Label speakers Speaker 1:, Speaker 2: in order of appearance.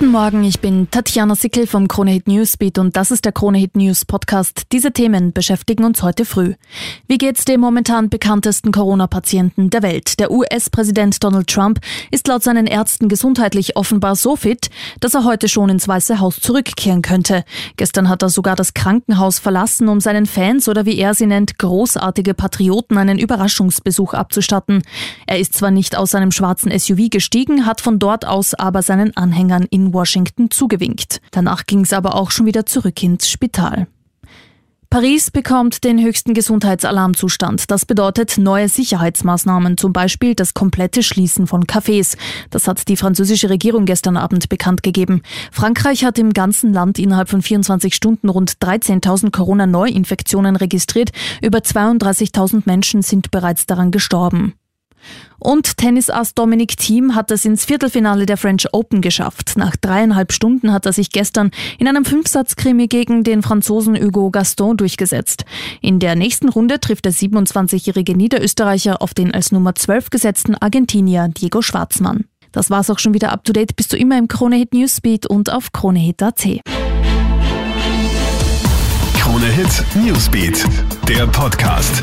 Speaker 1: Guten Morgen, ich bin Tatjana Sickel vom Kronehit Newsbeat und das ist der Kronehit News Podcast. Diese Themen beschäftigen uns heute früh. Wie geht's dem momentan bekanntesten Corona-Patienten der Welt? Der US-Präsident Donald Trump ist laut seinen Ärzten gesundheitlich offenbar so fit, dass er heute schon ins Weiße Haus zurückkehren könnte. Gestern hat er sogar das Krankenhaus verlassen, um seinen Fans oder wie er sie nennt, großartige Patrioten einen Überraschungsbesuch abzustatten. Er ist zwar nicht aus seinem schwarzen SUV gestiegen, hat von dort aus aber seinen Anhängern in in Washington zugewinkt. Danach ging es aber auch schon wieder zurück ins Spital. Paris bekommt den höchsten Gesundheitsalarmzustand. Das bedeutet neue Sicherheitsmaßnahmen, zum Beispiel das komplette Schließen von Cafés. Das hat die französische Regierung gestern Abend bekannt gegeben. Frankreich hat im ganzen Land innerhalb von 24 Stunden rund 13.000 Corona-Neuinfektionen registriert. Über 32.000 Menschen sind bereits daran gestorben. Und Tennisass Dominic Thiem hat es ins Viertelfinale der French Open geschafft. Nach dreieinhalb Stunden hat er sich gestern in einem Fünfsatzkrimi gegen den Franzosen Hugo Gaston durchgesetzt. In der nächsten Runde trifft der 27-jährige Niederösterreicher auf den als Nummer 12 gesetzten Argentinier Diego Schwarzmann. Das war's auch schon wieder up to date. Bist du immer im Kronehit Newsbeat und auf kronehit.at.
Speaker 2: Kronehit Newsbeat, der Podcast.